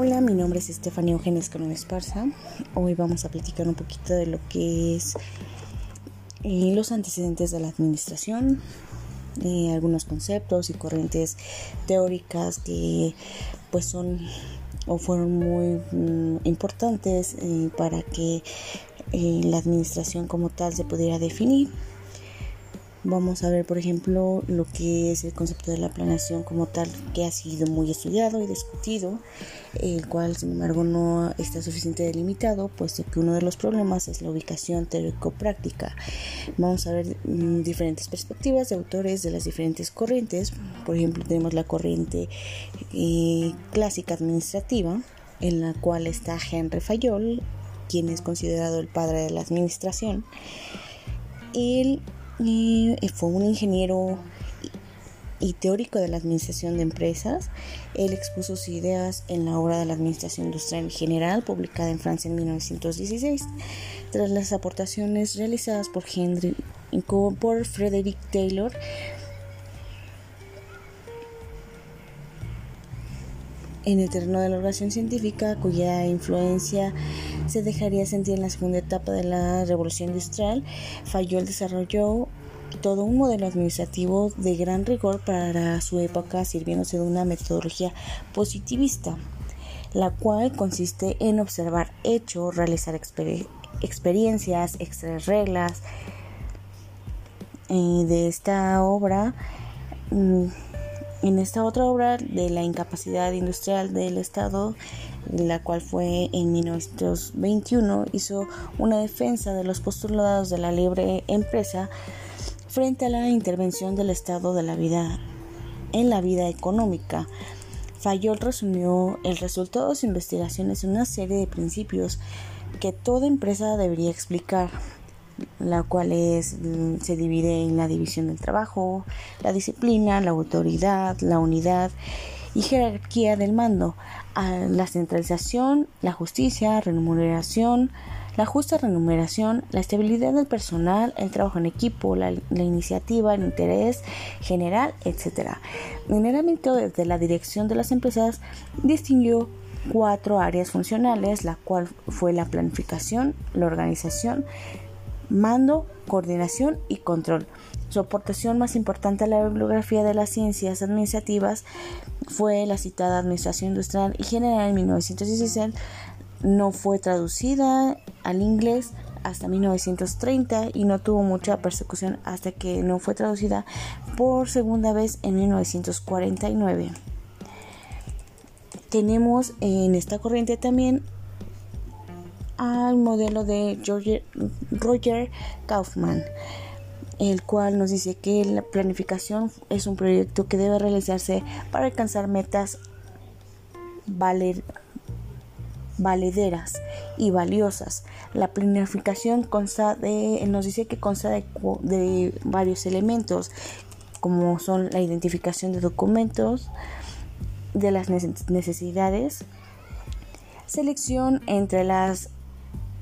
Hola, mi nombre es Estefanía Eugenia Escalón Esparza. Hoy vamos a platicar un poquito de lo que es eh, los antecedentes de la administración, eh, algunos conceptos y corrientes teóricas que pues son o fueron muy mm, importantes eh, para que la administración como tal se pudiera definir. Vamos a ver, por ejemplo, lo que es el concepto de la planeación como tal, que ha sido muy estudiado y discutido, el cual, sin embargo, no está suficientemente delimitado, puesto que uno de los problemas es la ubicación teórico-práctica. Vamos a ver mm, diferentes perspectivas de autores de las diferentes corrientes. Por ejemplo, tenemos la corriente eh, clásica administrativa, en la cual está Henry Fayol, quien es considerado el padre de la administración. El y fue un ingeniero y teórico de la administración de empresas. Él expuso sus ideas en la obra de la Administración Industrial General, publicada en Francia en 1916, tras las aportaciones realizadas por Henry por Frederick Taylor. En el terreno de la oración científica, cuya influencia se dejaría sentir en la segunda etapa de la revolución industrial, Fayol desarrolló todo un modelo administrativo de gran rigor para su época, sirviéndose de una metodología positivista, la cual consiste en observar hechos, realizar experiencias, extraer reglas. Y de esta obra, mm, en esta otra obra de la incapacidad industrial del Estado, la cual fue en 1921, hizo una defensa de los postulados de la libre empresa frente a la intervención del Estado de la vida en la vida económica. Fayol resumió el resultado de sus investigaciones en una serie de principios que toda empresa debería explicar, la cual es, mm, se divide en la división del trabajo, la disciplina, la autoridad, la unidad y jerarquía del mando, la centralización, la justicia, remuneración, la justa remuneración, la estabilidad del personal, el trabajo en equipo, la, iniciativa, el interés general, etc. En el ámbito de la dirección de las empresas distinguió cuatro áreas funcionales, la cual fue la planificación, la organización, mando, coordinación y control. Su aportación más importante a la bibliografía de las ciencias administrativas fue la citada Administración Industrial y General en 1916. No fue traducida al inglés hasta 1930 y no tuvo mucha persecución hasta que no fue traducida por segunda vez en 1949. Tenemos en esta corriente también al modelo de Roger Kaufman el cual nos dice que la planificación es un proyecto que debe realizarse para alcanzar metas valederas y valiosas. La planificación consta de, nos dice que consta de, de varios elementos, como son la identificación de documentos, de las necesidades, selección entre las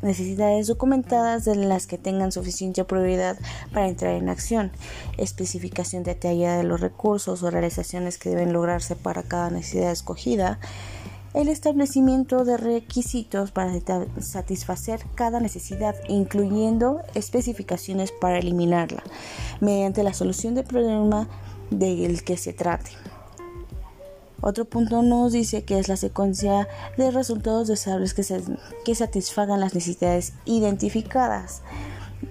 necesidades documentadas de las que tengan suficiente prioridad para entrar en acción, especificación detallada de los recursos o realizaciones que deben lograrse para cada necesidad escogida, el establecimiento de requisitos para satisfacer cada necesidad, incluyendo especificaciones para eliminarla, mediante la solución del problema del que se trate. Otro punto nos dice que es la secuencia de resultados deseables que, que satisfagan las necesidades identificadas,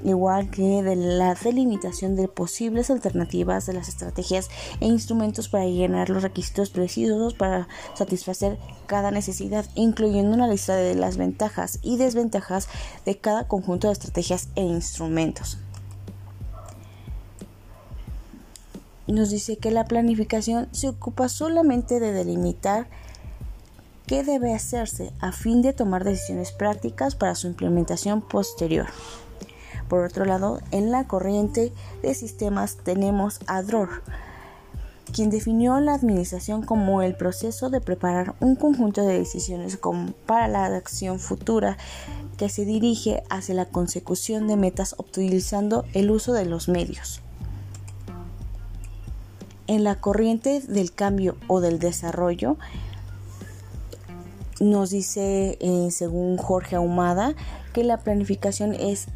igual que de la delimitación de posibles alternativas de las estrategias e instrumentos para llenar los requisitos precisos para satisfacer cada necesidad, incluyendo una lista de las ventajas y desventajas de cada conjunto de estrategias e instrumentos. Nos dice que la planificación se ocupa solamente de delimitar qué debe hacerse a fin de tomar decisiones prácticas para su implementación posterior. Por otro lado, en la corriente de sistemas tenemos a Dror, quien definió la administración como el proceso de preparar un conjunto de decisiones para la acción futura que se dirige hacia la consecución de metas utilizando el uso de los medios en la corriente del cambio o del desarrollo, nos dice, eh, según Jorge Ahumada, que la planificación es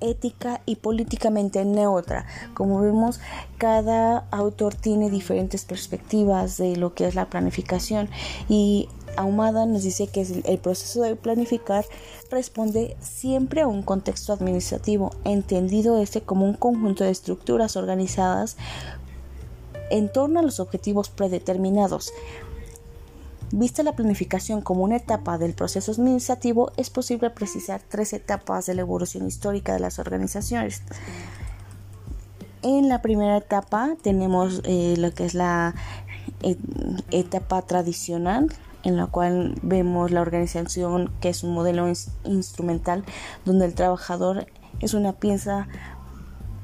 ética y políticamente neutra. Como vemos, cada autor tiene diferentes perspectivas de lo que es la planificación y Ahumada nos dice que el proceso de planificar responde siempre a un contexto administrativo, entendido este como un conjunto de estructuras organizadas en torno a los objetivos predeterminados. Vista la planificación como una etapa del proceso administrativo, es posible precisar tres etapas de la evolución histórica de las organizaciones. En la primera etapa tenemos eh, lo que es la etapa tradicional, en la cual vemos la organización que es un modelo instrumental donde el trabajador es una pieza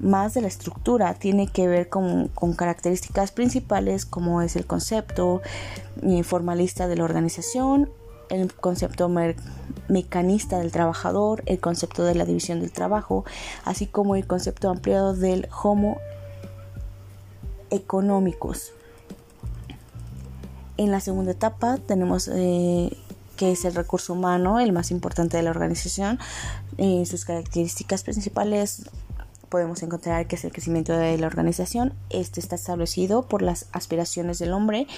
más de la estructura, tiene que ver con, características principales como es el concepto eh, formalista de la organización, el concepto mecanista del trabajador, el concepto de la división del trabajo, así como el concepto ampliado del homo económicos. En la segunda etapa tenemos eh, que es el recurso humano, el más importante de la organización. Eh, sus características principales podemos encontrar que es el crecimiento de la organización. Este está establecido por las aspiraciones del hombre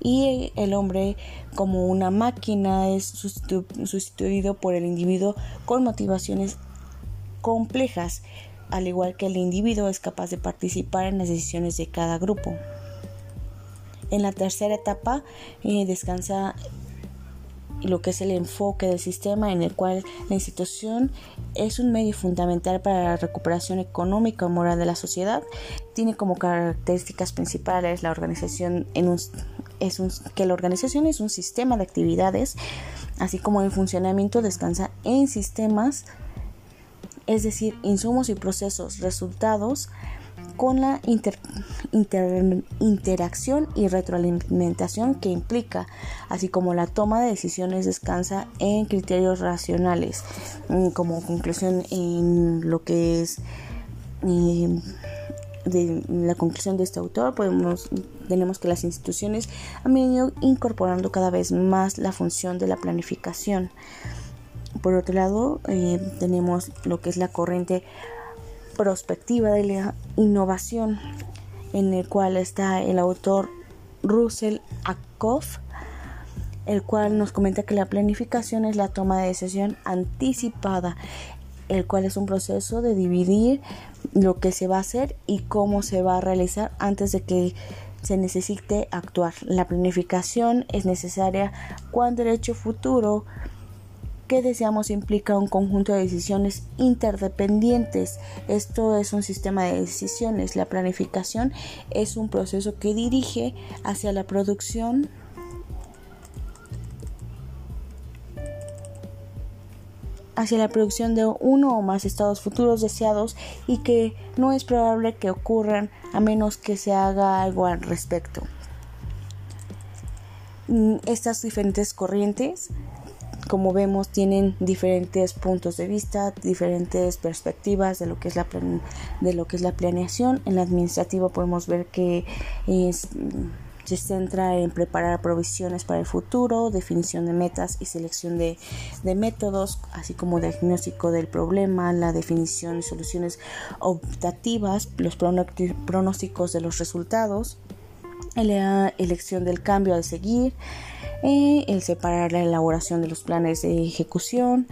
y el hombre como una máquina es sustituido por el individuo con motivaciones complejas, al igual que el individuo es capaz de participar en las decisiones de cada grupo. En la tercera etapa eh, descansa lo que es el enfoque del sistema en el cual la institución es un medio fundamental para la recuperación económica y moral de la sociedad. Tiene como características principales la organización en un, es un, que la organización es un sistema de actividades, así como el funcionamiento descansa en sistemas, es decir, insumos y procesos, resultados con la interacción y retroalimentación que implica, así como la toma de decisiones descansa en criterios racionales. Mm, como conclusión en lo que es eh, de la conclusión de este autor podemos tenemos que las instituciones han venido incorporando cada vez más la función de la planificación por otro lado eh, tenemos lo que es la corriente prospectiva de la innovación, en el cual está el autor Russell Ackoff, el cual nos comenta que la planificación es la toma de decisión anticipada, el cual es un proceso de dividir lo que se va a hacer y cómo se va a realizar antes de que se necesite actuar. La planificación es necesaria cuando el hecho futuro que deseamos implica un conjunto de decisiones interdependientes. Esto es un sistema de decisiones. La planificación es un proceso que dirige hacia la producción hacia la producción de uno o más estados futuros deseados y que no es probable que ocurran a menos que se haga algo al respecto. Mm, estas diferentes corrientes como vemos tienen diferentes puntos de vista, diferentes perspectivas de lo que es la de lo que es la planeación. En la administrativa podemos ver que se centra en preparar provisiones para el futuro, definición de metas y selección de, de, métodos, así como diagnóstico del problema, la definición y soluciones optativas, los pronósticos de los resultados, la elección del cambio a seguir, eh, el separar la elaboración de los planes de ejecución,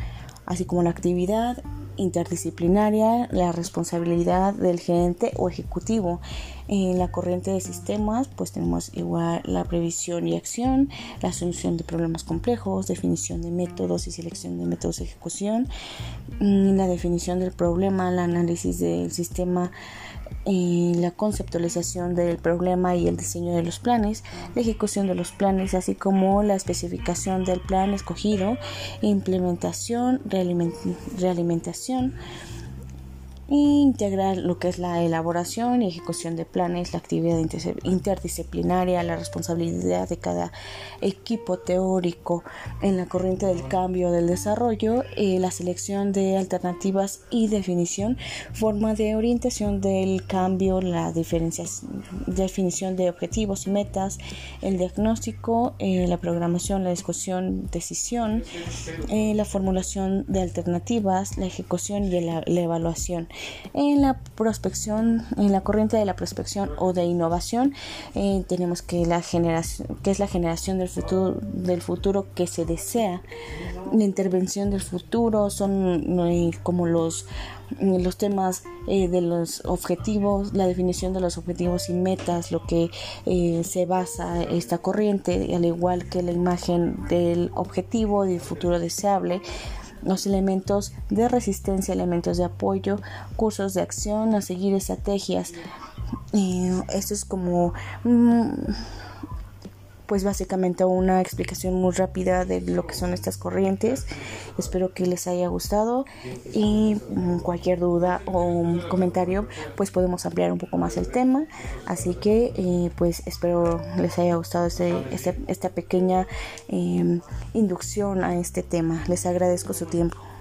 así como la actividad interdisciplinaria, la responsabilidad del gerente o ejecutivo. En la corriente de sistemas, pues tenemos igual la previsión y acción, la solución de problemas complejos, definición de métodos y selección de métodos de ejecución, mm, la definición del problema, el análisis del sistema la conceptualización del problema y el diseño de los planes, la ejecución de los planes, así como la especificación del plan escogido, implementación, realimentación, integra lo que es la elaboración y ejecución de planes, la actividad interdisciplinaria, la responsabilidad de cada equipo teórico en la corriente del cambio del desarrollo, eh, la selección de alternativas y definición, forma de orientación del cambio, la definición de objetivos metas, el diagnóstico, eh, la programación, la discusión, decisión, eh, la formulación de alternativas, la ejecución y la, evaluación. En la prospección, en la corriente de la prospección o de innovación, eh, tenemos que la generación, que es la generación del futuro, del futuro que se desea. La intervención del futuro son como los los temas eh, de los objetivos, la definición de los objetivos y metas, lo que eh, se basa esta corriente, al igual que la imagen del objetivo del futuro deseable, los elementos de resistencia, elementos de apoyo, cursos de acción, a seguir estrategias. esto es como... Mm, pues básicamente una explicación muy rápida de lo que son estas corrientes. Espero que les haya gustado y mm, cualquier duda o comentario pues podemos ampliar un poco más el tema. Así que eh, pues espero les haya gustado este, este esta pequeña em, inducción a este tema. Les agradezco su tiempo.